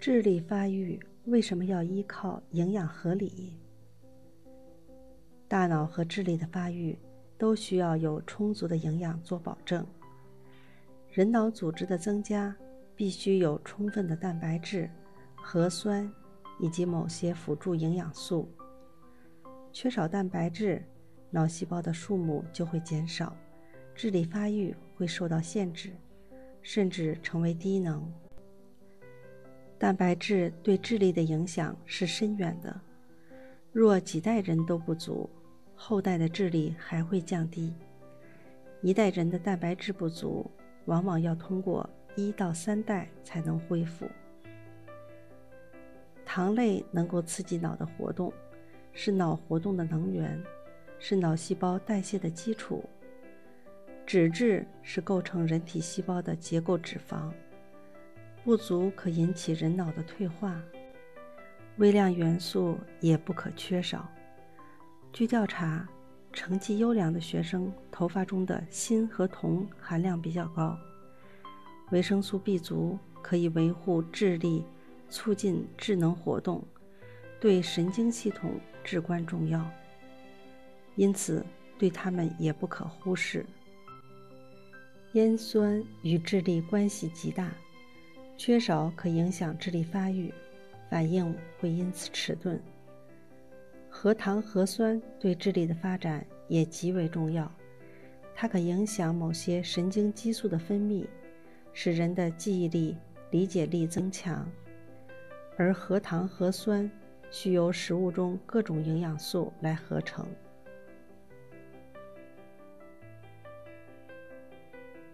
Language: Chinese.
智力发育为什么要依靠营养合理？大脑和智力的发育都需要有充足的营养做保证。人脑组织的增加必须有充分的蛋白质、核酸以及某些辅助营养素。缺少蛋白质，脑细胞的数目就会减少，智力发育会受到限制，甚至成为低能。蛋白质对智力的影响是深远的。若几代人都不足，后代的智力还会降低。一代人的蛋白质不足，往往要通过一到三代才能恢复。糖类能够刺激脑的活动，是脑活动的能源，是脑细胞代谢的基础。脂质是构成人体细胞的结构脂肪。不足可引起人脑的退化，微量元素也不可缺少。据调查，成绩优良的学生头发中的锌和铜含量比较高。维生素 B 族可以维护智力，促进智能活动，对神经系统至关重要，因此对它们也不可忽视。烟酸与智力关系极大。缺少可影响智力发育，反应会因此迟钝。核糖核酸对智力的发展也极为重要，它可影响某些神经激素的分泌，使人的记忆力、理解力增强。而核糖核酸需由食物中各种营养素来合成。